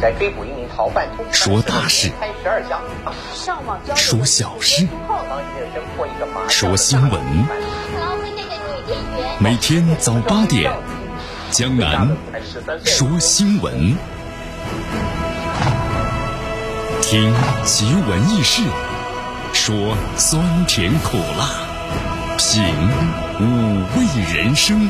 在追捕一名逃犯，说大事，开十二枪，说小事，说新闻。每天早八点，江南说新闻，听奇闻异事，说酸甜苦辣，品五味人生。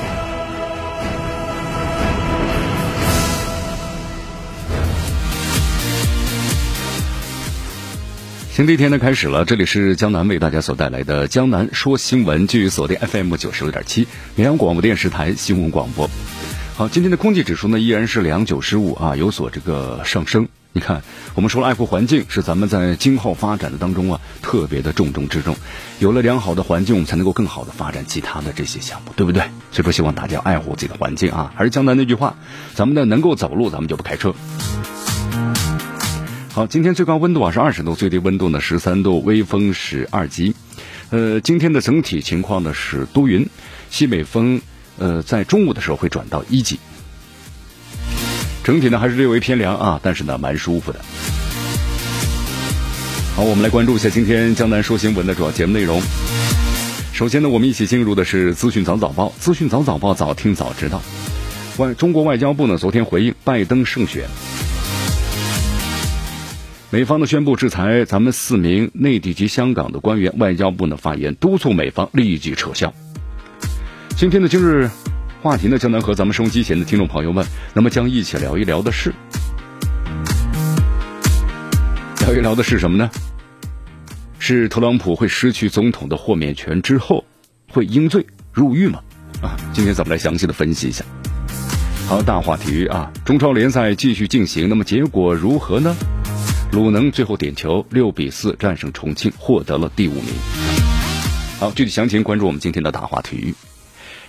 新的一天呢开始了，这里是江南为大家所带来的江南说新闻，据锁定 FM 九十六点七绵阳广播电视台新闻广播。好，今天的空气指数呢依然是两九十五啊，有所这个上升。你看，我们说了爱护环境是咱们在今后发展的当中啊特别的重中之重。有了良好的环境，我们才能够更好的发展其他的这些项目，对不对？所以说，希望大家爱护自己的环境啊。还是江南那句话，咱们呢能够走路，咱们就不开车。好，今天最高温度啊是二十度，最低温度呢十三度，微风是二级。呃，今天的整体情况呢是多云，西北风，呃，在中午的时候会转到一级。整体呢还是略微偏凉啊，但是呢蛮舒服的。好，我们来关注一下今天江南说新闻的主要节目内容。首先呢，我们一起进入的是资讯早早报，资讯早早报，早听早知道。外，中国外交部呢昨天回应拜登胜选。美方呢宣布制裁咱们四名内地及香港的官员，外交部呢发言督促美方立即撤销。今天的今日话题呢，将能和咱们收音机前的听众朋友们，那么将一起聊一聊的是，聊一聊的是什么呢？是特朗普会失去总统的豁免权之后，会应罪入狱吗？啊，今天咱们来详细的分析一下。好，大话题啊，中超联赛继续进行，那么结果如何呢？鲁能最后点球六比四战胜重庆，获得了第五名。好，具体详情关注我们今天的大话体育。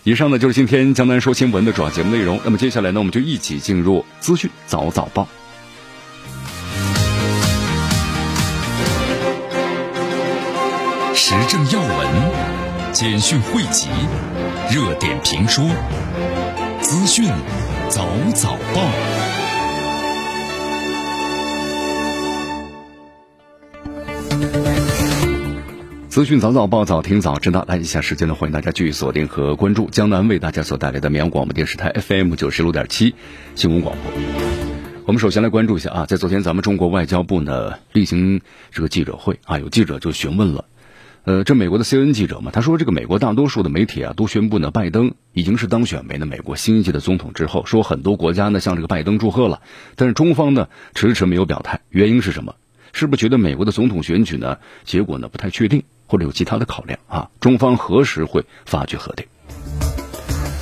以上呢就是今天江南说新闻的主要节目内容。那么接下来呢，我们就一起进入资讯早早报。时政要闻、简讯汇集、热点评说、资讯早早报。资讯早早报，早听早知道。来，以下时间呢，欢迎大家继续锁定和关注江南为大家所带来的绵阳广播电视台 FM 九十六点七新闻广播。我们首先来关注一下啊，在昨天咱们中国外交部呢例行这个记者会啊，有记者就询问了，呃，这美国的 CNN 记者嘛，他说这个美国大多数的媒体啊都宣布呢，拜登已经是当选为呢美国新一届的总统之后，说很多国家呢向这个拜登祝贺了，但是中方呢迟迟没有表态，原因是什么？是不是觉得美国的总统选举呢结果呢不太确定？或者有其他的考量啊？中方何时会发决核定？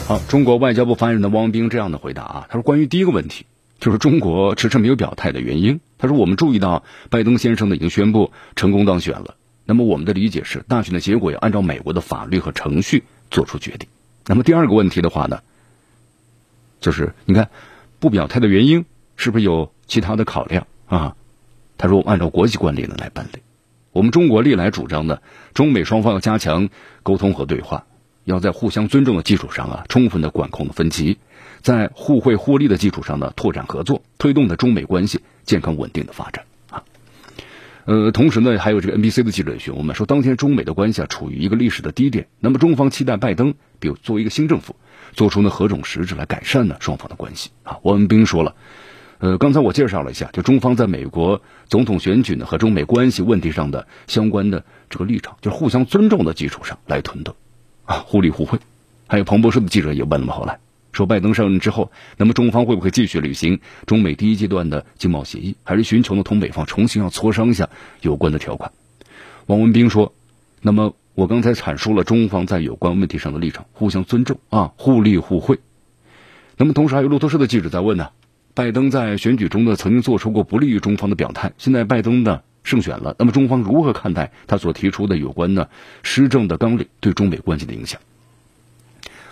好，中国外交部发言人的汪冰这样的回答啊，他说：“关于第一个问题，就是中国迟迟没有表态的原因。他说，我们注意到拜登先生呢已经宣布成功当选了。那么我们的理解是，大选的结果要按照美国的法律和程序做出决定。那么第二个问题的话呢，就是你看不表态的原因是不是有其他的考量啊？他说我，按照国际惯例呢来办理。”我们中国历来主张呢，中美双方要加强沟通和对话，要在互相尊重的基础上啊，充分的管控的分歧，在互惠互利的基础上呢，拓展合作，推动的中美关系健康稳定的发展啊。呃，同时呢，还有这个 NBC 的记者询问我们说，当天中美的关系啊处于一个历史的低点，那么中方期待拜登，比如作为一个新政府，做出呢何种实质来改善呢双方的关系啊？王文斌说了。呃，刚才我介绍了一下，就中方在美国总统选举呢和中美关系问题上的相关的这个立场，就是互相尊重的基础上来囤的，啊，互利互惠。还有彭博社的记者也问了，后来说拜登上任之后，那么中方会不会继续履行中美第一阶段的经贸协议，还是寻求呢同美方重新要磋商一下有关的条款？王文斌说，那么我刚才阐述了中方在有关问题上的立场，互相尊重啊，互利互惠。那么同时还有路透社的记者在问呢。拜登在选举中呢，曾经做出过不利于中方的表态。现在拜登呢胜选了，那么中方如何看待他所提出的有关呢施政的纲领对中美关系的影响？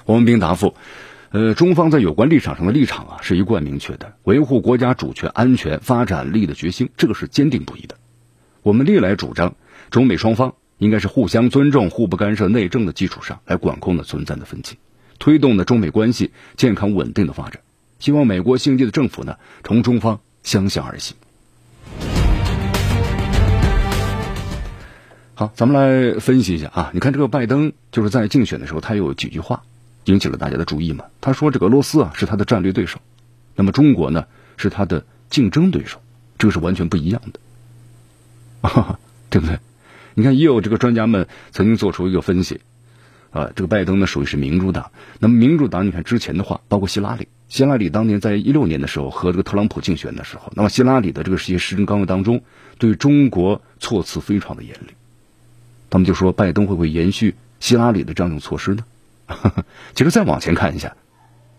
王文斌答复：呃，中方在有关立场上的立场啊，是一贯明确的，维护国家主权、安全、发展利益的决心，这个是坚定不移的。我们历来主张，中美双方应该是互相尊重、互不干涉内政的基础上来管控的存在的分歧，推动呢中美关系健康稳定的发展。希望美国新一届的政府呢，同中方相向而行。好，咱们来分析一下啊，你看这个拜登就是在竞选的时候，他有几句话引起了大家的注意嘛？他说这个俄罗斯啊是他的战略对手，那么中国呢是他的竞争对手，这个是完全不一样的，啊，对不对？你看，也有这个专家们曾经做出一个分析，啊，这个拜登呢属于是民主党，那么民主党你看之前的话，包括希拉里，希拉里当年在一六年的时候和这个特朗普竞选的时候，那么希拉里的这个些施政纲领当中对中国措辞非常的严厉。他们就说拜登会不会延续希拉里的这样一种措施呢？其实再往前看一下，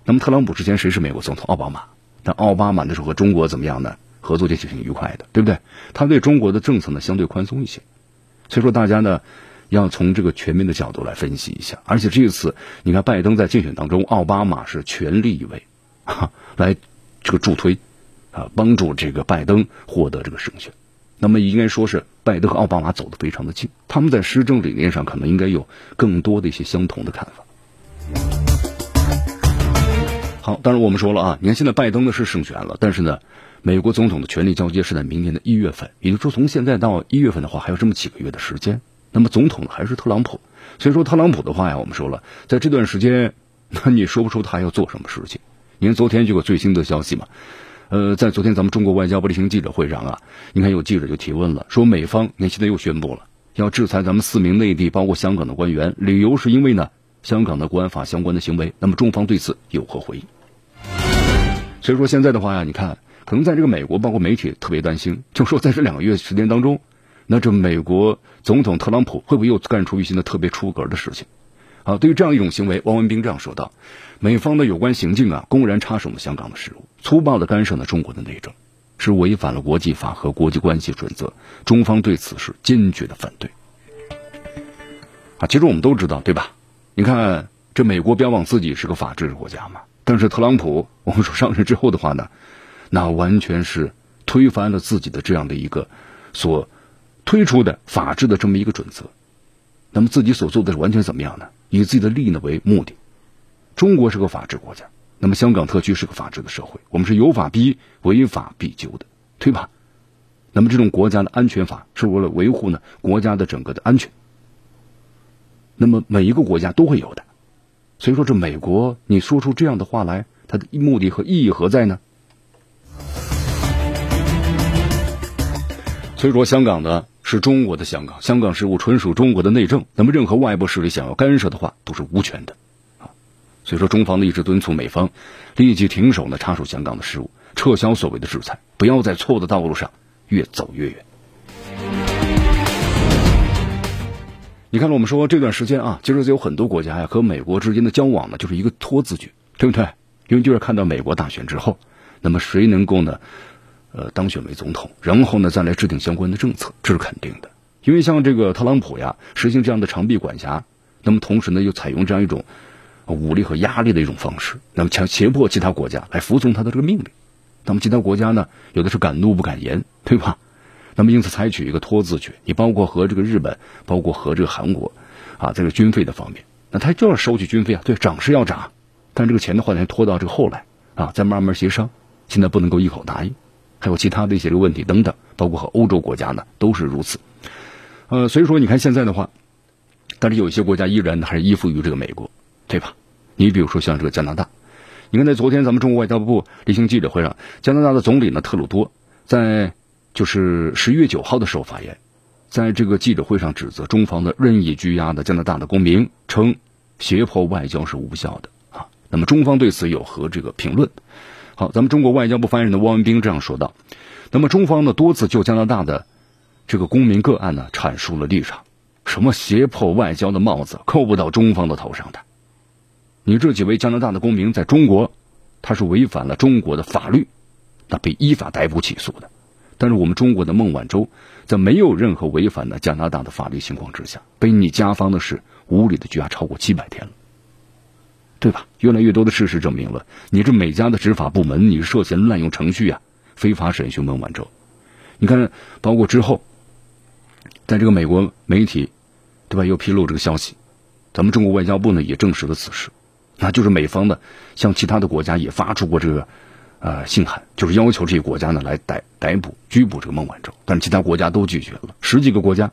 那么特朗普之前谁是美国总统？奥巴马。但奥巴马那时候和中国怎么样呢？合作就挺愉快的，对不对？他对中国的政策呢相对宽松一些。所以说大家呢要从这个全面的角度来分析一下。而且这一次你看拜登在竞选当中，奥巴马是全力以赴，来这个助推啊，帮助这个拜登获得这个胜选。那么应该说是拜登和奥巴马走得非常的近，他们在施政理念上可能应该有更多的一些相同的看法。好，当然我们说了啊，你看现在拜登呢是胜选了，但是呢，美国总统的权力交接是在明年的一月份，也就是说从现在到一月份的话还有这么几个月的时间。那么总统呢还是特朗普，所以说特朗普的话呀，我们说了，在这段时间，那你说不出他要做什么事情。您昨天就有最新的消息嘛。呃，在昨天咱们中国外交部例行记者会上啊，你看有记者就提问了，说美方你现在又宣布了要制裁咱们四名内地包括香港的官员，理由是因为呢香港的国安法相关的行为。那么中方对此有何回应？所以说现在的话呀，你看可能在这个美国包括媒体特别担心，就说在这两个月时间当中，那这美国总统特朗普会不会又干出一些呢特别出格的事情？啊，对于这样一种行为，汪文斌这样说道。美方的有关行径啊，公然插手了香港的事务，粗暴的干涉了中国的内政，是违反了国际法和国际关系准则。中方对此是坚决的反对。啊，其实我们都知道，对吧？你看，这美国标榜自己是个法治国家嘛，但是特朗普，我们说上任之后的话呢，那完全是推翻了自己的这样的一个所推出的法治的这么一个准则。那么自己所做的是完全怎么样呢？以自己的利益呢为目的。中国是个法治国家，那么香港特区是个法治的社会，我们是有法必依、违法必究的，对吧？那么这种国家的安全法是为了维护呢国家的整个的安全，那么每一个国家都会有的，所以说这美国你说出这样的话来，它的目的和意义何在呢？所以说香港呢是中国的香港，香港事务纯属中国的内政，那么任何外部势力想要干涉的话都是无权的。所以说，中方呢一直敦促美方立即停手呢插手香港的事务，撤销所谓的制裁，不要在错误的道路上越走越远。你看了我们说这段时间啊，其实有很多国家呀和美国之间的交往呢就是一个拖字诀，对不对？因为就是看到美国大选之后，那么谁能够呢呃当选为总统，然后呢再来制定相关的政策，这是肯定的。因为像这个特朗普呀实行这样的长臂管辖，那么同时呢又采用这样一种。武力和压力的一种方式，那么强胁迫其他国家来服从他的这个命令，那么其他国家呢，有的是敢怒不敢言，对吧？那么因此采取一个拖字诀，你包括和这个日本，包括和这个韩国，啊，这个军费的方面，那他就要收取军费啊，对，涨是要涨，但这个钱的话呢，拖到这个后来啊，再慢慢协商，现在不能够一口答应，还有其他的一些个问题等等，包括和欧洲国家呢都是如此，呃，所以说你看现在的话，但是有一些国家依然还是依附于这个美国。对吧？你比如说像这个加拿大，你看在昨天咱们中国外交部例行记者会上，加拿大的总理呢特鲁多在就是十一月九号的时候发言，在这个记者会上指责中方的任意拘押的加拿大的公民，称胁迫外交是无效的啊。那么中方对此有何这个评论？好，咱们中国外交部发言人的汪文斌这样说道。那么中方呢多次就加拿大的这个公民个案呢阐述了立场，什么胁迫外交的帽子扣不到中方的头上的。你这几位加拿大的公民在中国，他是违反了中国的法律，那被依法逮捕起诉的。但是我们中国的孟晚舟，在没有任何违反的加拿大的法律情况之下，被你加方的是无理的拘押超过七百天了，对吧？越来越多的事实证明了，你这美加的执法部门，你涉嫌滥用程序啊，非法审讯孟晚舟。你看，包括之后，在这个美国媒体，对吧？又披露这个消息，咱们中国外交部呢也证实了此事。那就是美方呢，向其他的国家也发出过这个，呃信函，就是要求这些国家呢来逮逮捕、拘捕这个孟晚舟，但是其他国家都拒绝了，十几个国家，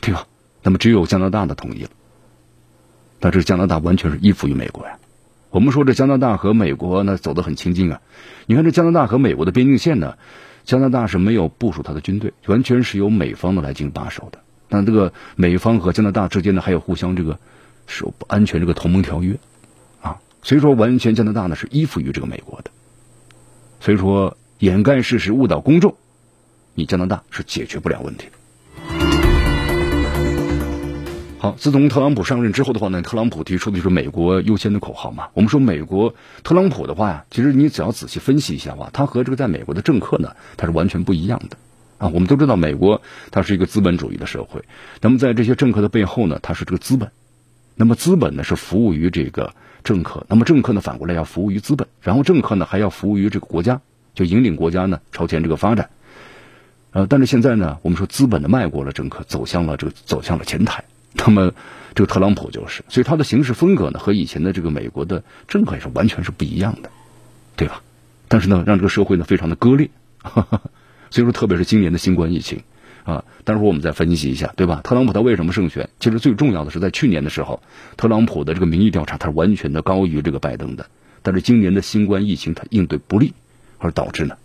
对吧？那么只有加拿大的同意了。那这加拿大完全是依附于美国呀。我们说这加拿大和美国呢走得很亲近啊。你看这加拿大和美国的边境线呢，加拿大是没有部署他的军队，完全是由美方的来进行把守的。那这个美方和加拿大之间呢，还有互相这个守安全这个同盟条约。所以说，完全加拿大呢是依附于这个美国的。所以说，掩盖事实、误导公众，你加拿大是解决不了问题的。好，自从特朗普上任之后的话呢，特朗普提出的就是美国优先的口号嘛。我们说美国特朗普的话呀，其实你只要仔细分析一下的话，他和这个在美国的政客呢，他是完全不一样的啊。我们都知道美国它是一个资本主义的社会，那么在这些政客的背后呢，它是这个资本，那么资本呢是服务于这个政客，那么政客呢反过来要服务于资本，然后政客呢还要服务于这个国家，就引领国家呢朝前这个发展。呃，但是现在呢，我们说资本的迈过了政客，走向了这个走向了前台。那么，这个特朗普就是，所以他的行事风格呢，和以前的这个美国的政客也是完全是不一样的，对吧？但是呢，让这个社会呢非常的割裂。所以说，特别是今年的新冠疫情啊，待会儿我们再分析一下，对吧？特朗普他为什么胜选？其实最重要的是在去年的时候，特朗普的这个民意调查他是完全的高于这个拜登的，但是今年的新冠疫情他应对不利，而导致呢，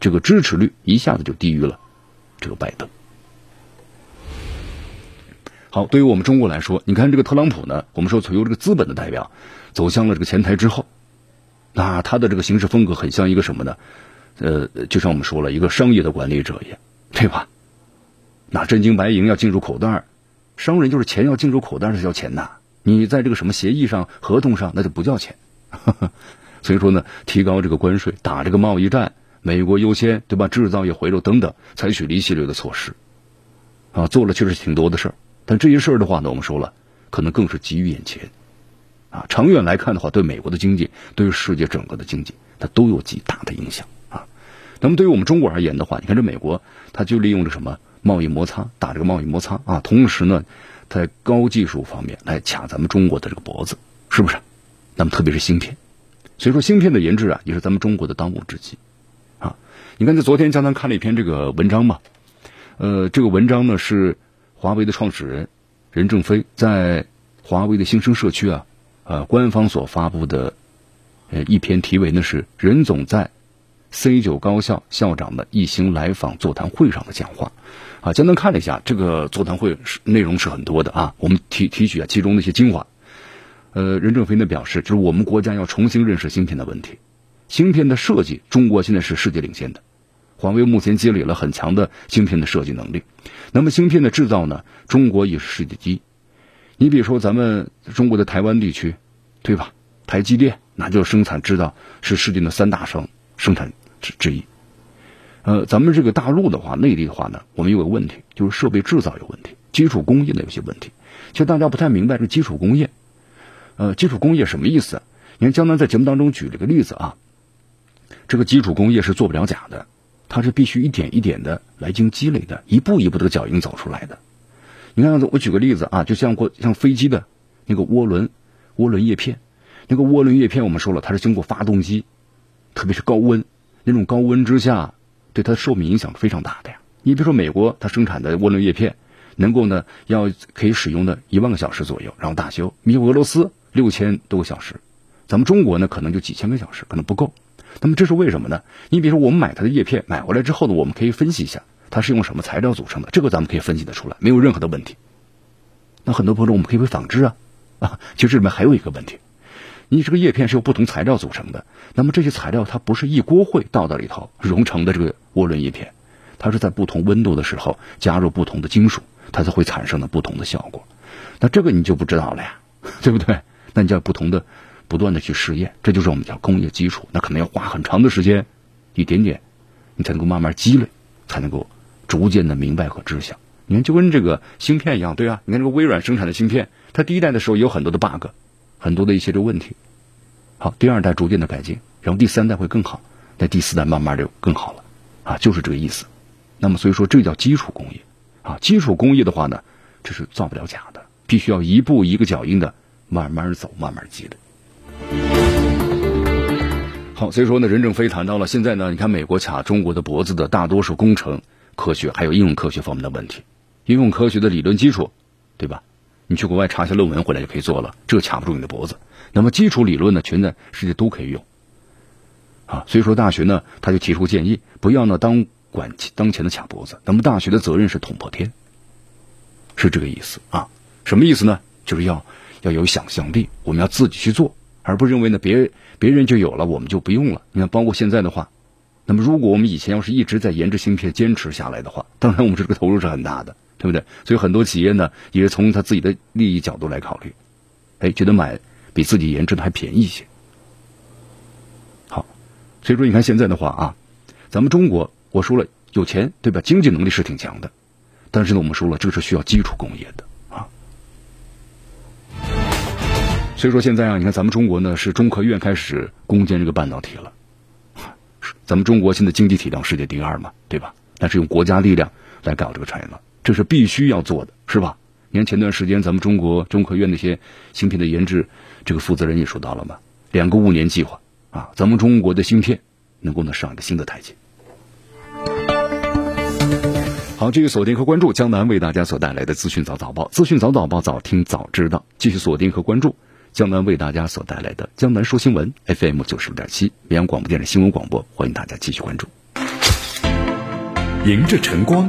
这个支持率一下子就低于了这个拜登。好，对于我们中国来说，你看这个特朗普呢，我们说从由这个资本的代表走向了这个前台之后，那他的这个行事风格很像一个什么呢？呃，就像我们说了一个商业的管理者一样，对吧？那真金白银要进入口袋，商人就是钱要进入口袋是叫钱呐。你在这个什么协议上、合同上，那就不叫钱。所以说呢，提高这个关税，打这个贸易战，美国优先，对吧？制造业回流等等，采取了一系列的措施，啊，做了确实挺多的事儿。但这些事儿的话呢，我们说了，可能更是急于眼前，啊，长远来看的话，对美国的经济，对于世界整个的经济，它都有极大的影响啊。那么对于我们中国而言的话，你看这美国，它就利用着什么贸易摩擦，打这个贸易摩擦啊，同时呢，在高技术方面来卡咱们中国的这个脖子，是不是？那么特别是芯片，所以说芯片的研制啊，也是咱们中国的当务之急啊。你看，在昨天江南看了一篇这个文章嘛，呃，这个文章呢是。华为的创始人任正非在华为的新生社区啊，呃，官方所发布的呃一篇题为呢是任总在 C 九高校校长的一行来访座谈会上的讲话啊，简单看了一下这个座谈会是内容是很多的啊，我们提提取啊其中的一些精华。呃，任正非呢表示，就是我们国家要重新认识芯片的问题，芯片的设计，中国现在是世界领先的。华为目前积累了很强的芯片的设计能力，那么芯片的制造呢？中国也是世界第一。你比如说咱们中国的台湾地区，对吧？台积电那就生产制造是世界的三大生生产之之一。呃，咱们这个大陆的话，内地的话呢，我们有个问题，就是设备制造有问题，基础工业的有些问题。其实大家不太明白这基础工业，呃，基础工业什么意思？你看江南在节目当中举了个例子啊，这个基础工业是做不了假的。它是必须一点一点的来进行积累的，一步一步的脚印走出来的。你看，我举个例子啊，就像过像飞机的那个涡轮涡轮叶片，那个涡轮叶片我们说了，它是经过发动机，特别是高温那种高温之下，对它的寿命影响是非常大的呀。你比如说美国，它生产的涡轮叶片能够呢要可以使用的一万个小时左右，然后大修。你俄罗斯六千多个小时，咱们中国呢可能就几千个小时，可能不够。那么这是为什么呢？你比如说，我们买它的叶片，买回来之后呢，我们可以分析一下它是用什么材料组成的，这个咱们可以分析得出来，没有任何的问题。那很多朋友我们可以会仿制啊，啊，其实这里面还有一个问题，你这个叶片是由不同材料组成的，那么这些材料它不是一锅烩倒到里头融成的这个涡轮叶片，它是在不同温度的时候加入不同的金属，它才会产生的不同的效果。那这个你就不知道了呀，对不对？那你就要不同的。不断的去试验，这就是我们叫工业基础。那可能要花很长的时间，一点点，你才能够慢慢积累，才能够逐渐的明白和知晓。你看，就跟这个芯片一样，对啊。你看这个微软生产的芯片，它第一代的时候有很多的 bug，很多的一些的问题。好，第二代逐渐的改进，然后第三代会更好，那第四代慢慢就更好了，啊，就是这个意思。那么所以说，这叫基础工业啊。基础工业的话呢，这是造不了假的，必须要一步一个脚印的慢慢走，慢慢积累。好，所以说呢，任正非谈到了现在呢，你看美国卡中国的脖子的大多数工程、科学还有应用科学方面的问题，应用科学的理论基础，对吧？你去国外查一下论文回来就可以做了，这卡不住你的脖子。那么基础理论呢，全在世界都可以用。啊，所以说大学呢，他就提出建议，不要呢当管当前的卡脖子。那么大学的责任是捅破天，是这个意思啊？什么意思呢？就是要要有想象力，我们要自己去做，而不认为呢别别人就有了，我们就不用了。你看，包括现在的话，那么如果我们以前要是一直在研制芯片坚持下来的话，当然我们这个投入是很大的，对不对？所以很多企业呢也是从他自己的利益角度来考虑，哎，觉得买比自己研制的还便宜一些。好，所以说你看现在的话啊，咱们中国我说了有钱对吧？经济能力是挺强的，但是呢我们说了这是需要基础工业的啊。所以说现在啊，你看咱们中国呢是中科院开始攻坚这个半导体了，咱们中国现在经济体量世界第二嘛，对吧？但是用国家力量来搞这个产业了，这是必须要做的，是吧？你看前段时间咱们中国中科院那些芯片的研制，这个负责人也说到了嘛，两个五年计划啊，咱们中国的芯片能够呢上一个新的台阶。好，继续锁定和关注江南为大家所带来的资讯早早报，资讯早早报早听早知道，继续锁定和关注。江南为大家所带来的《江南说新闻》FM 九十六点七，绵阳广播电视新闻广播，欢迎大家继续关注。迎着晨光，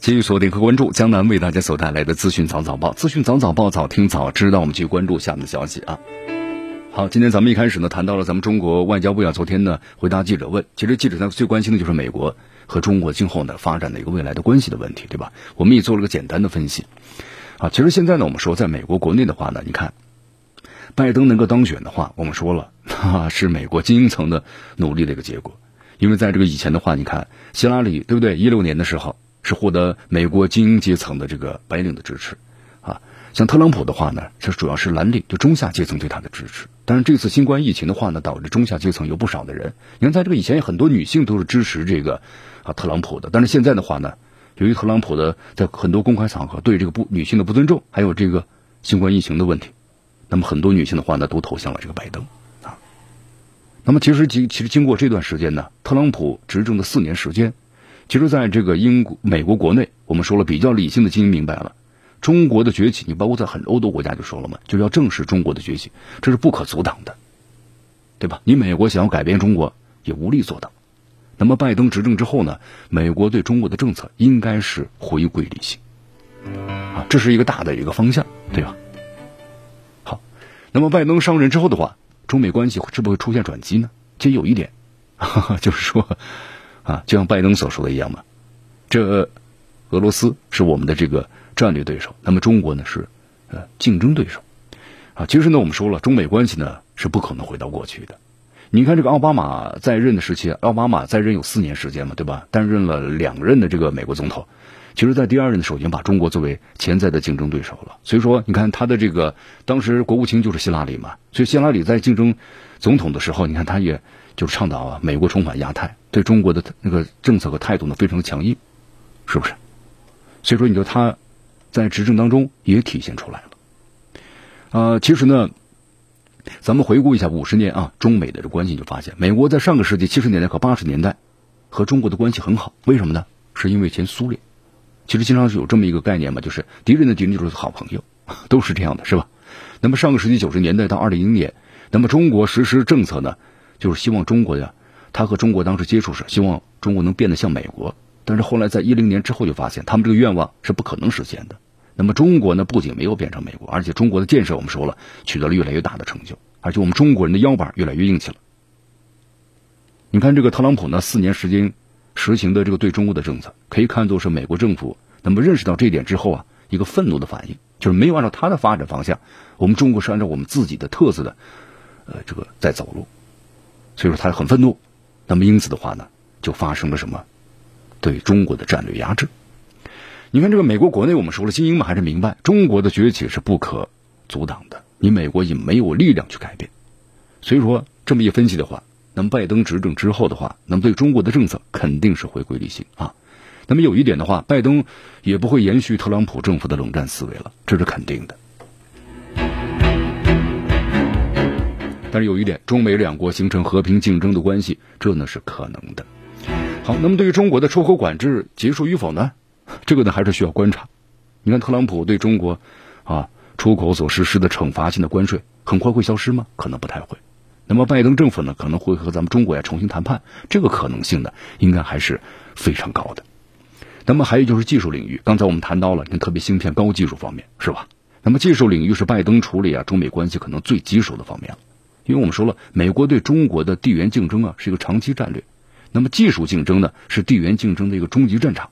继续锁定和关注江南为大家所带来的资讯早早报，资讯早早报早听早知道。我们继续关注下面的消息啊。好，今天咱们一开始呢谈到了咱们中国外交部啊，昨天呢回答记者问，其实记者呢最关心的就是美国和中国今后呢发展的一个未来的关系的问题，对吧？我们也做了个简单的分析啊。其实现在呢，我们说在美国国内的话呢，你看拜登能够当选的话，我们说了啊，是美国精英层的努力的一个结果，因为在这个以前的话，你看希拉里对不对？一六年的时候。是获得美国精英阶层的这个白领的支持，啊，像特朗普的话呢，这主要是蓝领，就中下阶层对他的支持。但是这次新冠疫情的话呢，导致中下阶层有不少的人，你看在这个以前有很多女性都是支持这个啊特朗普的，但是现在的话呢，由于特朗普的在很多公开场合对这个不女性的不尊重，还有这个新冠疫情的问题，那么很多女性的话呢，都投向了这个拜登啊。那么其实经其实经过这段时间呢，特朗普执政的四年时间。其实，在这个英国、美国国内，我们说了比较理性的精英明白了，中国的崛起，你包括在很多欧洲国家就说了嘛，就是要正视中国的崛起，这是不可阻挡的，对吧？你美国想要改变中国，也无力做到。那么，拜登执政之后呢，美国对中国的政策应该是回归理性，啊，这是一个大的一个方向，对吧？好，那么拜登上任之后的话，中美关系是不会出现转机呢？其实有一点，就是说。啊，就像拜登所说的一样嘛，这俄罗斯是我们的这个战略对手，那么中国呢是呃竞争对手啊。其实呢，我们说了，中美关系呢是不可能回到过去的。你看这个奥巴马在任的时期，奥巴马在任有四年时间嘛，对吧？担任了两任的这个美国总统，其实在第二任的时候已经把中国作为潜在的竞争对手了。所以说，你看他的这个当时国务卿就是希拉里嘛，所以希拉里在竞争总统的时候，你看他也。就是倡导啊，美国重返亚太，对中国的那个政策和态度呢，非常的强硬，是不是？所以说，你说他在执政当中也体现出来了。呃，其实呢，咱们回顾一下五十年啊，中美的这关系，就发现美国在上个世纪七十年代和八十年代和中国的关系很好，为什么呢？是因为前苏联。其实经常是有这么一个概念嘛，就是敌人的敌人就是好朋友，都是这样的，是吧？那么上个世纪九十年代到二零零年，那么中国实施政策呢？就是希望中国呀，他和中国当时接触时，希望中国能变得像美国。但是后来在一零年之后就发现，他们这个愿望是不可能实现的。那么中国呢，不仅没有变成美国，而且中国的建设我们说了，取得了越来越大的成就，而且我们中国人的腰板越来越硬气了。你看这个特朗普呢，四年时间实行的这个对中国的政策，可以看作是美国政府那么认识到这一点之后啊，一个愤怒的反应，就是没有按照他的发展方向，我们中国是按照我们自己的特色的，呃，这个在走路。所以说他很愤怒，那么因此的话呢，就发生了什么对中国的战略压制。你看，这个美国国内，我们说了，精英们还是明白，中国的崛起是不可阻挡的，你美国也没有力量去改变。所以说，这么一分析的话，那么拜登执政之后的话，那么对中国的政策肯定是回归理性啊。那么有一点的话，拜登也不会延续特朗普政府的冷战思维了，这是肯定的。但是有一点，中美两国形成和平竞争的关系，这呢是可能的。好，那么对于中国的出口管制结束与否呢？这个呢还是需要观察。你看，特朗普对中国啊出口所实施的惩罚性的关税，很快会消失吗？可能不太会。那么拜登政府呢，可能会和咱们中国呀重新谈判，这个可能性呢，应该还是非常高的。那么还有就是技术领域，刚才我们谈到了，你看特别芯片高技术方面是吧？那么技术领域是拜登处理啊中美关系可能最棘手的方面了。因为我们说了，美国对中国的地缘竞争啊是一个长期战略，那么技术竞争呢是地缘竞争的一个终极战场，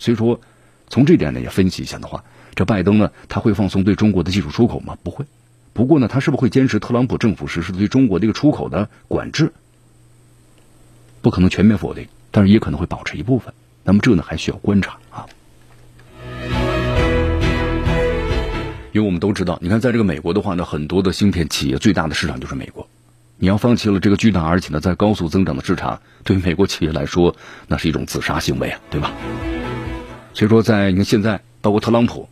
所以说从这点呢也分析一下的话，这拜登呢他会放松对中国的技术出口吗？不会。不过呢，他是不是会坚持特朗普政府实施对中国这个出口的管制？不可能全面否定，但是也可能会保持一部分。那么这呢还需要观察因为我们都知道，你看，在这个美国的话呢，很多的芯片企业最大的市场就是美国。你要放弃了这个巨大而且呢在高速增长的市场，对于美国企业来说，那是一种自杀行为啊，对吧？所以说，在你看现在，包括特朗普，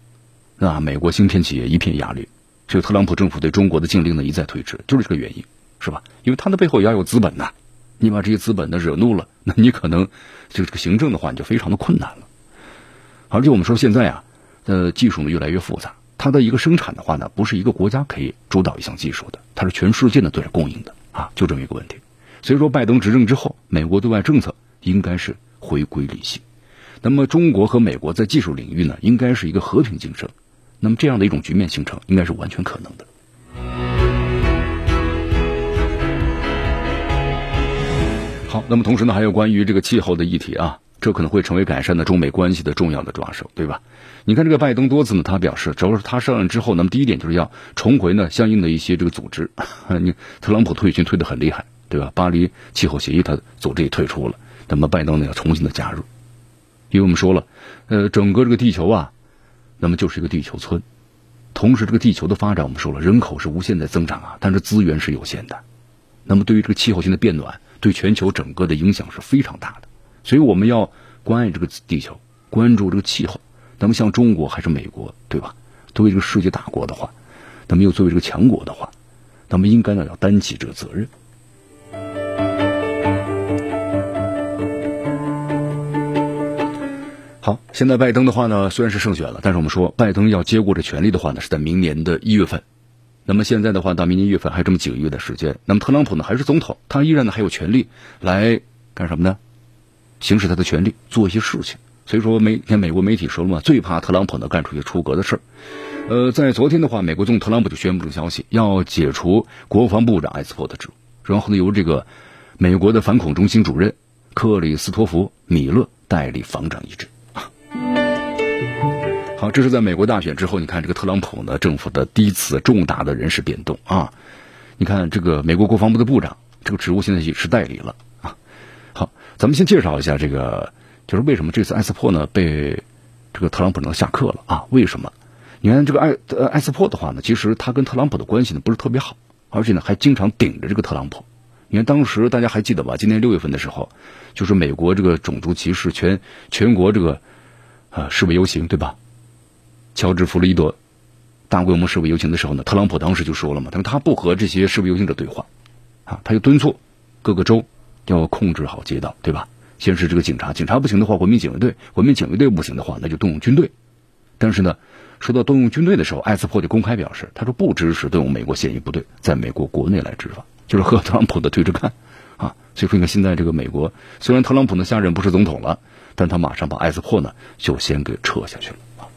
啊，美国芯片企业一片压力。这个特朗普政府对中国的禁令呢一再推迟，就是这个原因，是吧？因为他的背后也要有资本呐，你把这些资本呢惹怒了，那你可能就这个行政的话你就非常的困难了。而且我们说现在啊，呃，技术呢越来越复杂。它的一个生产的话呢，不是一个国家可以主导一项技术的，它是全世界呢对着供应的啊，就这么一个问题。所以说，拜登执政之后，美国对外政策应该是回归理性。那么，中国和美国在技术领域呢，应该是一个和平竞争。那么，这样的一种局面形成，应该是完全可能的。好，那么同时呢，还有关于这个气候的议题啊。这可能会成为改善的中美关系的重要的抓手，对吧？你看这个拜登多次呢，他表示，只要是他上任之后，那么第一点就是要重回呢相应的一些这个组织。你特朗普退群退得很厉害，对吧？巴黎气候协议他组织也退出了，那么拜登呢要重新的加入。因为我们说了，呃，整个这个地球啊，那么就是一个地球村。同时，这个地球的发展，我们说了，人口是无限在增长啊，但是资源是有限的。那么对于这个气候性的变暖，对全球整个的影响是非常大的。所以我们要关爱这个地球，关注这个气候。那么像中国还是美国，对吧？作为这个世界大国的话，那么又作为这个强国的话，那么应该呢要担起这个责任。好，现在拜登的话呢，虽然是胜选了，但是我们说拜登要接过这权力的话呢，是在明年的一月份。那么现在的话，到明年一月份还有这么几个月的时间。那么特朗普呢还是总统，他依然呢还有权利来干什么呢？行使他的权利，做一些事情。所以说，美天美国媒体说了嘛，最怕特朗普呢干出一些出格的事儿。呃，在昨天的话，美国总统特朗普就宣布了消息，要解除国防部长埃斯珀的职务，然后呢由这个美国的反恐中心主任克里斯托弗米勒代理防长一职。好，这是在美国大选之后，你看这个特朗普呢政府的第一次重大的人事变动啊。你看这个美国国防部的部长这个职务现在也是代理了啊。好。咱们先介绍一下这个，就是为什么这次埃斯珀呢被这个特朗普呢下课了啊？为什么？你看这个埃呃埃斯珀的话呢，其实他跟特朗普的关系呢不是特别好，而且呢还经常顶着这个特朗普。你看当时大家还记得吧？今年六月份的时候，就是美国这个种族歧视全全国这个啊示威游行对吧？乔治弗洛伊德大规模示威游行的时候呢，特朗普当时就说了嘛，他说他不和这些示威游行者对话啊，他就敦促各个州。要控制好街道，对吧？先是这个警察，警察不行的话，国民警卫队；国民警卫队不行的话，那就动用军队。但是呢，说到动用军队的时候，艾斯珀就公开表示，他说不支持动用美国现役部队在美国国内来执法，就是和特朗普的对着干啊。所以说，你看现在这个美国，虽然特朗普呢下任不是总统了，但他马上把艾斯珀呢就先给撤下去了啊。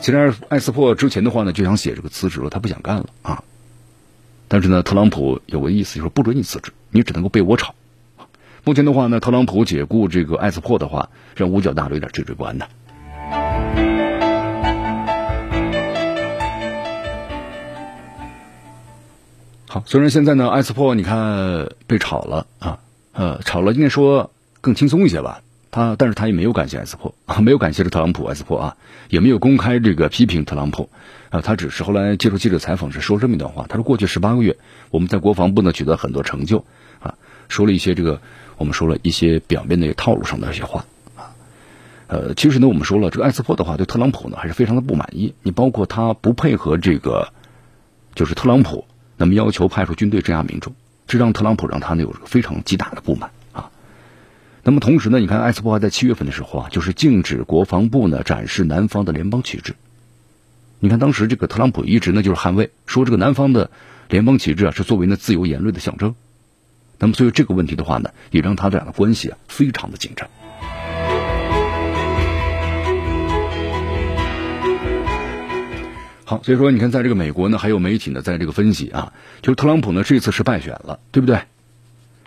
其实艾斯珀之前的话呢就想写这个辞职了，他不想干了啊。但是呢，特朗普有个意思，就是不准你辞职，你只能够被我炒。目前的话呢，特朗普解雇这个艾斯珀的话，让五角大楼有点惴惴不安的。好，虽然现在呢，艾斯珀你看被炒了啊，呃，炒了。今天说更轻松一些吧。他，但是他也没有感谢埃斯珀啊，没有感谢这特朗普埃斯珀啊，也没有公开这个批评特朗普啊，他只是后来接受记者采访时说这么一段话，他说过去十八个月我们在国防部呢取得很多成就啊，说了一些这个我们说了一些表面的套路上的一些话啊，呃，其实呢我们说了这个埃斯珀的话对特朗普呢还是非常的不满意，你包括他不配合这个就是特朗普，那么要求派出军队镇压民众，这让特朗普让他呢有非常极大的不满啊。那么同时呢，你看，埃斯珀还在七月份的时候啊，就是禁止国防部呢展示南方的联邦旗帜。你看，当时这个特朗普一直呢就是捍卫，说这个南方的联邦旗帜啊是作为呢自由言论的象征。那么，所以这个问题的话呢，也让他俩的关系啊非常的紧张。好，所以说你看，在这个美国呢，还有媒体呢在这个分析啊，就是特朗普呢这次是败选了，对不对？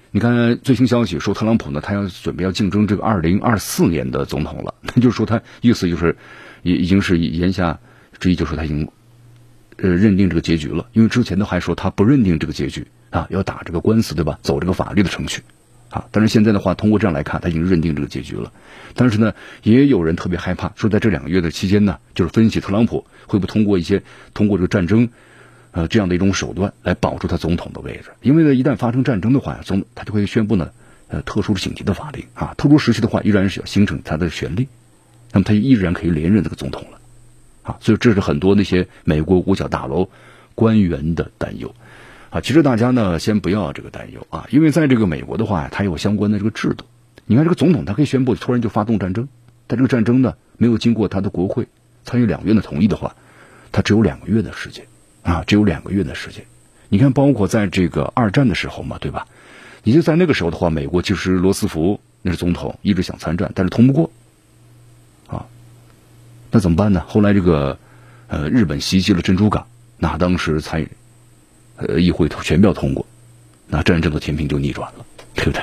你看最新消息说，特朗普呢，他要准备要竞争这个二零二四年的总统了。那就是说，他意思就是，已已经是言下之意，就说他已经呃认定这个结局了。因为之前都还说他不认定这个结局啊，要打这个官司，对吧？走这个法律的程序啊。但是现在的话，通过这样来看，他已经认定这个结局了。但是呢，也有人特别害怕，说在这两个月的期间呢，就是分析特朗普会不会通过一些通过这个战争。呃，这样的一种手段来保住他总统的位置，因为呢，一旦发生战争的话，总他就会宣布呢，呃，特殊的紧急的法令啊，特殊时期的话，依然是要形成他的权利，那么他依然可以连任这个总统了，啊，所以这是很多那些美国五角大楼官员的担忧，啊，其实大家呢先不要这个担忧啊，因为在这个美国的话，它有相关的这个制度，你看这个总统他可以宣布突然就发动战争，但这个战争呢没有经过他的国会参与两院的同意的话，他只有两个月的时间。啊，只有两个月的时间，你看，包括在这个二战的时候嘛，对吧？你就在那个时候的话，美国其实罗斯福那是总统，一直想参战，但是通不过，啊，那怎么办呢？后来这个呃，日本袭击了珍珠港，那当时参与呃议会全票通过，那战争的天平就逆转了，对不对？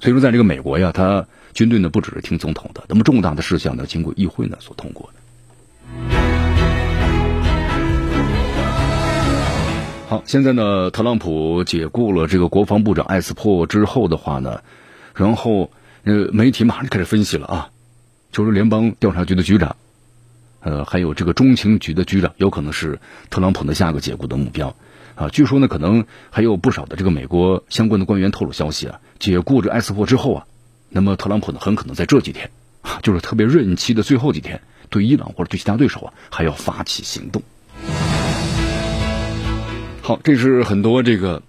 所以说，在这个美国呀，他军队呢不只是听总统的，那么重大的事项呢，经过议会呢所通过的。好，现在呢，特朗普解雇了这个国防部长艾斯珀之后的话呢，然后呃，媒体马上开始分析了啊，就是联邦调查局的局长，呃，还有这个中情局的局长，有可能是特朗普的下个解雇的目标啊。据说呢，可能还有不少的这个美国相关的官员透露消息啊，解雇这艾斯珀之后啊，那么特朗普呢，很可能在这几天，就是特别任期的最后几天，对伊朗或者对其他对手啊，还要发起行动。好，这是很多这个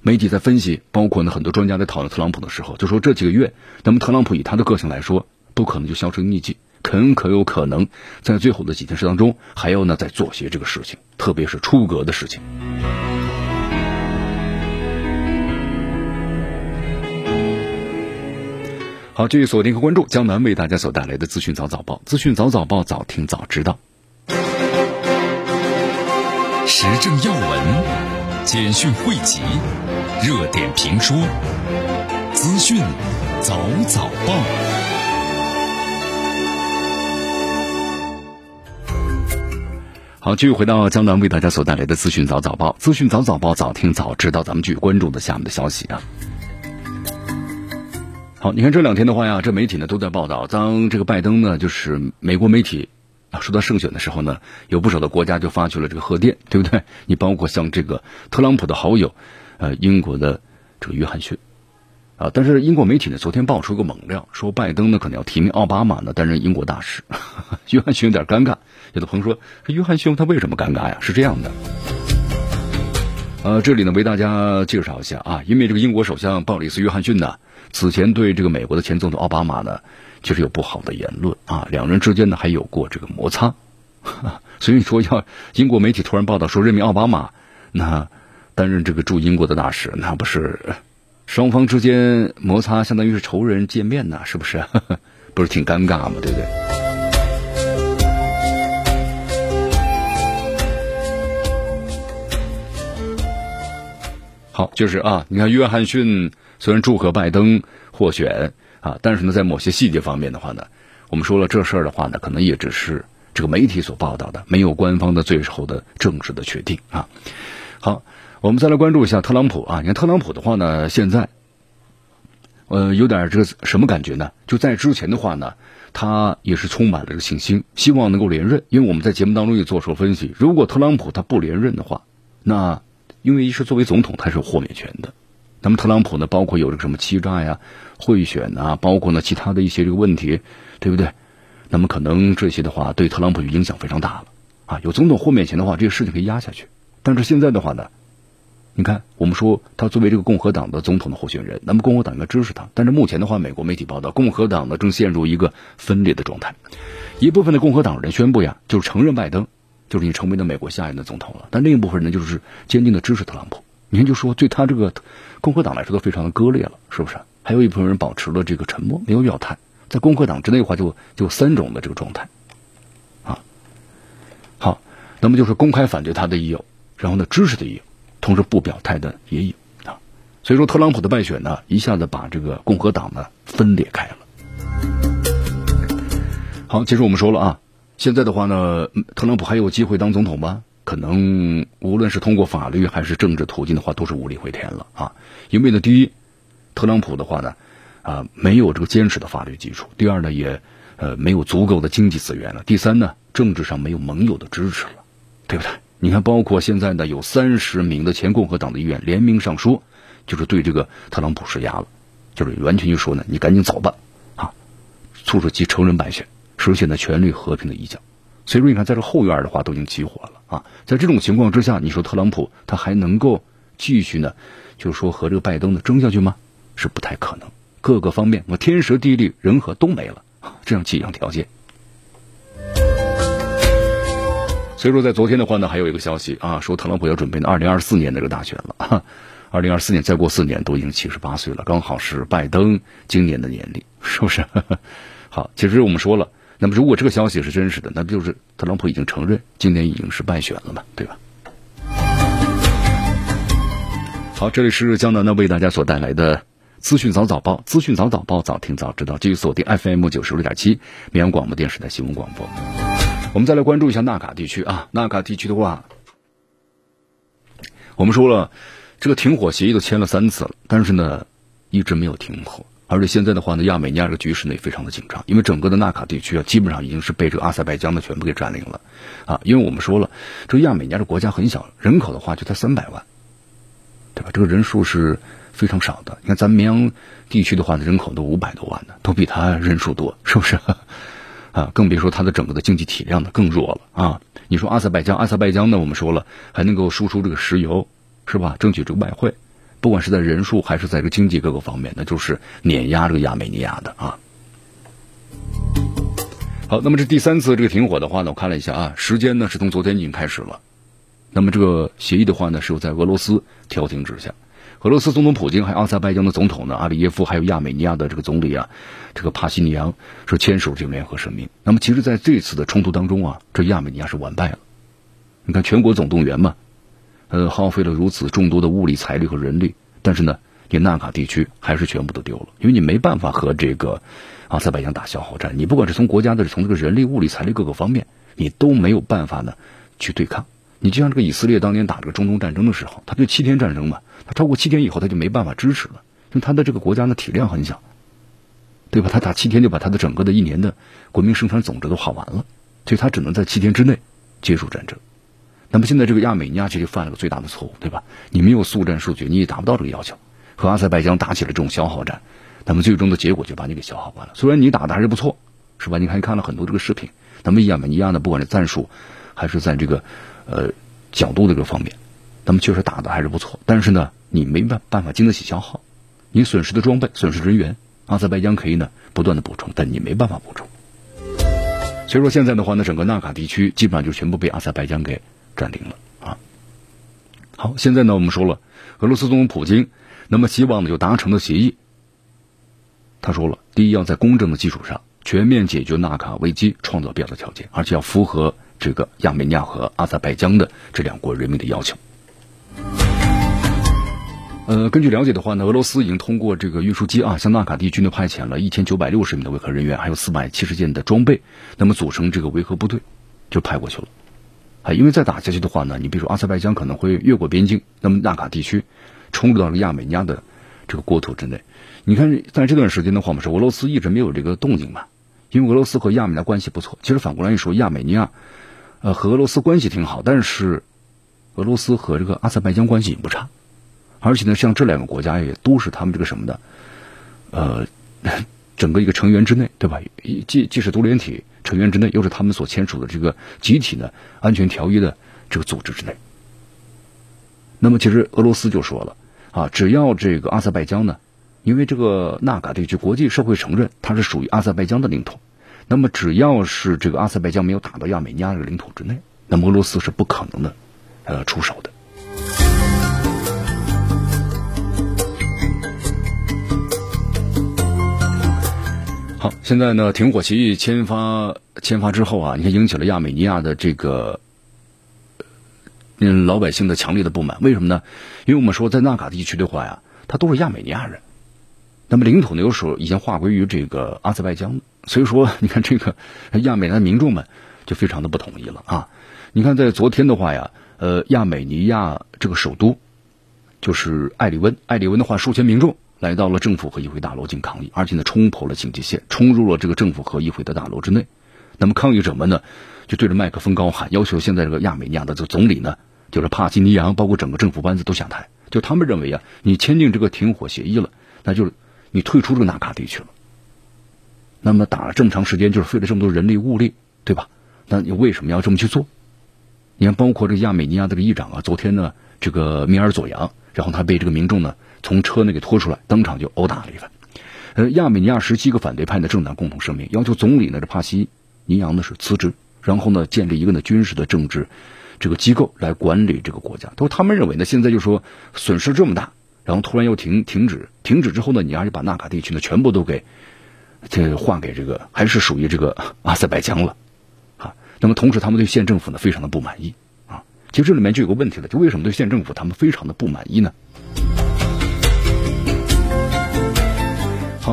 媒体在分析，包括呢很多专家在讨论特朗普的时候，就说这几个月，那么特朗普以他的个性来说，都可能就销声匿迹，很可有可能在最后的几件事当中，还要呢再做些这个事情，特别是出格的事情。好，继续锁定和关注江南为大家所带来的资讯早早报，资讯早早报，早听早知道。时政要闻、简讯汇集、热点评说、资讯早早报。好，继续回到江南为大家所带来的资讯早早报，资讯早早报，早听早知道。咱们继续关注的下面的消息啊。好，你看这两天的话呀，这媒体呢都在报道，当这个拜登呢，就是美国媒体。啊，说到胜选的时候呢，有不少的国家就发去了这个贺电，对不对？你包括像这个特朗普的好友，呃，英国的这个约翰逊，啊，但是英国媒体呢昨天爆出一个猛料，说拜登呢可能要提名奥巴马呢担任英国大使，约翰逊有点尴尬。有的朋友说，约翰逊他为什么尴尬呀？是这样的，呃，这里呢为大家介绍一下啊，因为这个英国首相鲍里斯·约翰逊呢，此前对这个美国的前总统奥巴马呢。就是有不好的言论啊，两人之间呢还有过这个摩擦，所以说要英国媒体突然报道说任命奥巴马那担任这个驻英国的大使，那不是双方之间摩擦，相当于是仇人见面呐，是不是？不是挺尴尬吗？对不对？好，就是啊，你看约翰逊虽然祝贺拜登获选。啊，但是呢，在某些细节方面的话呢，我们说了这事儿的话呢，可能也只是这个媒体所报道的，没有官方的最后的正式的确定啊。好，我们再来关注一下特朗普啊，你看特朗普的话呢，现在呃，有点这个什么感觉呢？就在之前的话呢，他也是充满了这个信心，希望能够连任。因为我们在节目当中也做出了分析，如果特朗普他不连任的话，那因为一是作为总统他是有豁免权的，那么特朗普呢，包括有这个什么欺诈呀、贿选啊，包括呢其他的一些这个问题，对不对？那么可能这些的话对特朗普影响非常大了啊。有总统豁免权的话，这个事情可以压下去。但是现在的话呢？你看，我们说他作为这个共和党的总统的候选人，那么共和党应该支持他。但是目前的话，美国媒体报道，共和党呢正陷入一个分裂的状态。一部分的共和党人宣布呀，就是承认拜登，就是你成为了美国下一任的总统了。但另一部分人呢，就是坚定的支持特朗普。你看，就说对他这个共和党来说都非常的割裂了，是不是？还有一部分人保持了这个沉默，没有表态。在共和党之内的话，就就三种的这个状态啊。好，那么就是公开反对他的也有，然后呢支持的也有。同时不表态的也有啊，所以说特朗普的败选呢，一下子把这个共和党呢分裂开了。好，其实我们说了啊，现在的话呢，特朗普还有机会当总统吗？可能无论是通过法律还是政治途径的话，都是无力回天了啊。因为呢，第一，特朗普的话呢，啊，没有这个坚实的法律基础；第二呢，也呃没有足够的经济资源了；第三呢，政治上没有盟友的支持了，对不对？你看，包括现在呢，有三十名的前共和党的议员联名上书，就是对这个特朗普施压了，就是完全就说呢，你赶紧走吧，啊，促使其承认败选，实现了权力和平的移交。所以说，你看，在这后院的话都已经起火了啊。在这种情况之下，你说特朗普他还能够继续呢，就是说和这个拜登的争下去吗？是不太可能。各个方面，我天时地利人和都没了，这样几样条件。所以说，在昨天的话呢，还有一个消息啊，说特朗普要准备呢二零二四年这个大选了。二零二四年再过四年都已经七十八岁了，刚好是拜登今年的年龄，是不是？好，其实我们说了，那么如果这个消息是真实的，那不就是特朗普已经承认今年已经是败选了嘛，对吧？好，这里是江南呢为大家所带来的资讯早早报，资讯早早报，早听早知道，继续锁定 FM 九十六点七绵阳广播电视台新闻广播。我们再来关注一下纳卡地区啊，纳卡地区的话，我们说了，这个停火协议都签了三次了，但是呢，一直没有停火，而且现在的话呢，亚美尼亚这个局势呢也非常的紧张，因为整个的纳卡地区啊，基本上已经是被这个阿塞拜疆的全部给占领了啊，因为我们说了，这个亚美尼亚的国家很小，人口的话就才三百万，对吧？这个人数是非常少的。你看咱绵阳地区的话呢，人口都五百多万呢，都比他人数多，是不是？啊，更别说它的整个的经济体量呢更弱了啊！你说阿塞拜疆，阿塞拜疆呢，我们说了还能够输出这个石油，是吧？争取这个外汇，不管是在人数还是在这个经济各个方面，那就是碾压这个亚美尼亚的啊。好，那么这第三次这个停火的话呢，我看了一下啊，时间呢是从昨天已经开始了，那么这个协议的话呢，是由在俄罗斯调停之下。俄罗斯总统普京，还有阿塞拜疆的总统呢，阿里耶夫，还有亚美尼亚的这个总理啊，这个帕西尼扬是签署这个联合声明。那么，其实在这次的冲突当中啊，这亚美尼亚是完败了。你看，全国总动员嘛，呃，耗费了如此众多的物力、财力和人力，但是呢，你纳卡地区还是全部都丢了，因为你没办法和这个阿塞拜疆打消耗战。你不管是从国家的，从这个人力、物力、财力各个方面，你都没有办法呢去对抗。你就像这个以色列当年打这个中东战争的时候，他就七天战争嘛。超过七天以后，他就没办法支持了，因为他的这个国家呢体量很小，对吧？他打七天就把他的整个的一年的国民生产总值都耗完了，所以他只能在七天之内结束战争。那么现在这个亚美尼亚其实犯了个最大的错误，对吧？你没有速战速决，你也达不到这个要求，和阿塞拜疆打起了这种消耗战，那么最终的结果就把你给消耗完了。虽然你打的还是不错，是吧？你还看了很多这个视频，那么亚美尼亚呢，不管是战术还是在这个呃角度的这个方面。那么确实打的还是不错，但是呢，你没办办法经得起消耗，你损失的装备、损失人员，阿塞拜疆可以呢不断的补充，但你没办法补充。所以说现在的话呢，整个纳卡地区基本上就全部被阿塞拜疆给占领了啊。好，现在呢我们说了，俄罗斯总统普京那么希望呢就达成的协议，他说了，第一要在公正的基础上全面解决纳卡危机，创造必要的条件，而且要符合这个亚美尼亚和阿塞拜疆的这两国人民的要求。呃，根据了解的话呢，俄罗斯已经通过这个运输机啊，向纳卡地区呢派遣了一千九百六十名的维和人员，还有四百七十件的装备，那么组成这个维和部队，就派过去了。啊，因为再打下去的话呢，你比如说阿塞拜疆可能会越过边境，那么纳卡地区冲入到亚美尼亚的这个国土之内。你看，在这段时间的话，我们说俄罗斯一直没有这个动静嘛，因为俄罗斯和亚美尼亚关系不错。其实反过来一说，亚美尼亚，呃，和俄罗斯关系挺好，但是俄罗斯和这个阿塞拜疆关系也不差，而且呢，像这两个国家也都是他们这个什么的，呃。整个一个成员之内，对吧？既既是独联体成员之内，又是他们所签署的这个集体的安全条约的这个组织之内。那么，其实俄罗斯就说了啊，只要这个阿塞拜疆呢，因为这个纳嘎地区国际社会承认它是属于阿塞拜疆的领土，那么只要是这个阿塞拜疆没有打到亚美尼亚的领土之内，那么俄罗斯是不可能的呃出手的。好，现在呢，停火协议签发签发之后啊，你看引起了亚美尼亚的这个嗯老百姓的强烈的不满。为什么呢？因为我们说在纳卡地区的话呀，他都是亚美尼亚人，那么领土呢有时候已经划归于这个阿塞拜疆，所以说你看这个亚美尼亚民众们就非常的不同意了啊。你看在昨天的话呀，呃，亚美尼亚这个首都就是艾里温，艾里温的话数千民众。来到了政府和议会大楼进行抗议，而且呢冲破了警戒线，冲入了这个政府和议会的大楼之内。那么抗议者们呢，就对着麦克风高喊，要求现在这个亚美尼亚的这个总理呢，就是帕西尼扬，包括整个政府班子都下台。就他们认为啊，你签订这个停火协议了，那就是你退出这个纳卡地区了。那么打了这么长时间，就是费了这么多人力物力，对吧？那你为什么要这么去做？你看，包括这个亚美尼亚的这个议长啊，昨天呢，这个米尔佐扬，然后他被这个民众呢。从车内给拖出来，当场就殴打了一番。呃，亚美尼亚十七个反对派的政党共同声明，要求总理呢这帕西尼扬呢是辞职，然后呢建立一个呢军事的政治这个机构来管理这个国家。都他们认为呢，现在就说损失这么大，然后突然又停停止，停止之后呢，你还是把纳卡地区呢全部都给这划给这个还是属于这个阿塞拜疆了啊。那么同时，他们对县政府呢非常的不满意啊。其实这里面就有个问题了，就为什么对县政府他们非常的不满意呢？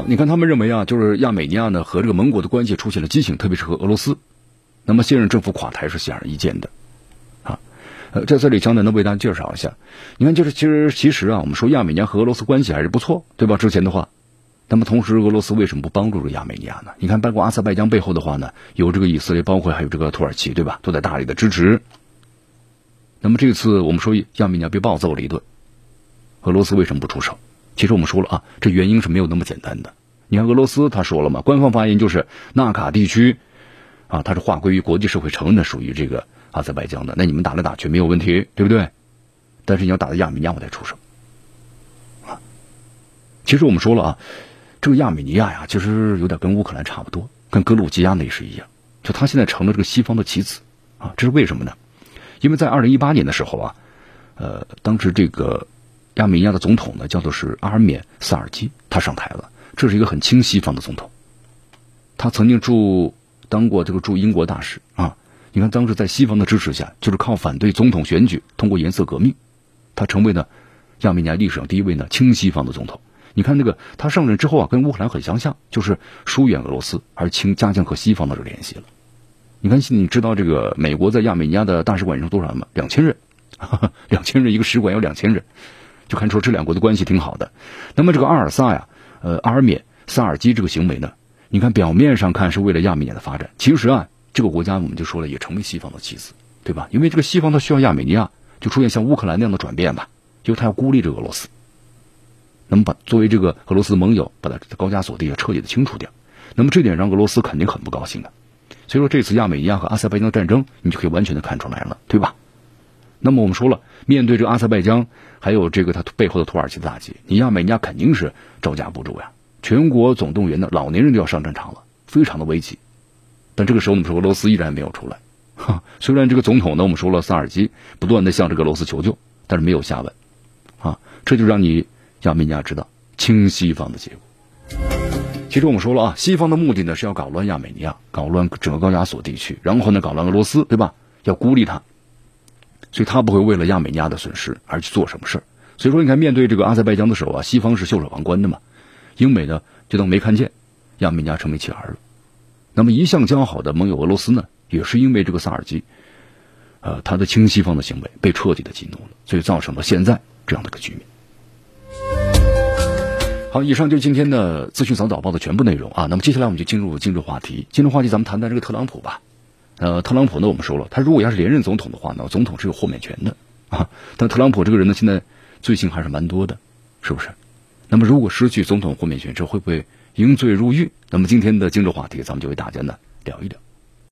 你看他们认为啊，就是亚美尼亚呢和这个盟国的关系出现了畸形，特别是和俄罗斯。那么现任政府垮台是显而易见的，啊，呃，在这里江南呢为大家介绍一下。你看，就是其实其实啊，我们说亚美尼亚和俄罗斯关系还是不错，对吧？之前的话，那么同时俄罗斯为什么不帮助这亚美尼亚呢？你看，包括阿塞拜疆背后的话呢，有这个以色列，包括还有这个土耳其，对吧？都在大力的支持。那么这次我们说亚美尼亚被暴揍了一顿，俄罗斯为什么不出手？其实我们说了啊，这原因是没有那么简单的。你看俄罗斯他说了嘛，官方发言就是纳卡地区啊，它是划归于国际社会承认的，属于这个阿塞拜疆的。那你们打来打去没有问题，对不对？但是你要打到亚美尼亚，我再出手啊。其实我们说了啊，这个亚美尼亚呀，其实有点跟乌克兰差不多，跟格鲁吉亚那也是一样，就他现在成了这个西方的棋子啊。这是为什么呢？因为在二零一八年的时候啊，呃，当时这个。亚美尼亚的总统呢，叫做是阿尔缅萨尔基，他上台了。这是一个很亲西方的总统，他曾经驻当过这个驻英国大使啊。你看，当时在西方的支持下，就是靠反对总统选举，通过颜色革命，他成为了亚美尼亚历史上第一位呢亲西方的总统。你看那个他上任之后啊，跟乌克兰很相像，就是疏远俄罗斯，而亲加强和西方的这个联系了。你看，你知道这个美国在亚美尼亚的大使馆人数多少吗？两千人，两千人一个使馆有两千人。就看出这两国的关系挺好的。那么这个阿尔萨呀，呃，阿尔缅萨尔基这个行为呢，你看表面上看是为了亚美尼亚的发展，其实啊，这个国家我们就说了，也成为西方的棋子，对吧？因为这个西方它需要亚美尼亚，就出现像乌克兰那样的转变吧，因为它要孤立这个俄罗斯，那么把作为这个俄罗斯的盟友，把它高加索地要彻底的清除掉。那么这点让俄罗斯肯定很不高兴的。所以说这次亚美尼亚和阿塞拜疆的战争，你就可以完全的看出来了，对吧？那么我们说了，面对这个阿塞拜疆，还有这个他背后的土耳其的打击，你亚美尼亚肯定是招架不住呀。全国总动员的老年人都要上战场了，非常的危急。但这个时候，我们说俄罗斯依然没有出来。哈，虽然这个总统呢，我们说了萨尔基不断的向这个俄罗斯求救，但是没有下文。啊，这就让你亚美尼亚知道亲西方的结果。其实我们说了啊，西方的目的呢是要搞乱亚美尼亚，搞乱整个高加索地区，然后呢搞乱俄罗斯，对吧？要孤立他。所以他不会为了亚美尼亚的损失而去做什么事儿。所以说，你看面对这个阿塞拜疆的时候啊，西方是袖手旁观的嘛，英美呢就当没看见，亚美尼亚成为弃儿了。那么一向交好的盟友俄罗斯呢，也是因为这个萨尔基，呃，他的亲西方的行为被彻底的激怒了，所以造成了现在这样的一个局面。好，以上就是今天的资讯早早报的全部内容啊。那么接下来我们就进入今日话题。今日话题咱们谈谈这个特朗普吧。呃，特朗普呢，我们说了，他如果要是连任总统的话呢，总统是有豁免权的啊。但特朗普这个人呢，现在罪行还是蛮多的，是不是？那么如果失去总统豁免权之后，会不会因罪入狱？那么今天的今日话题，咱们就为大家呢聊一聊。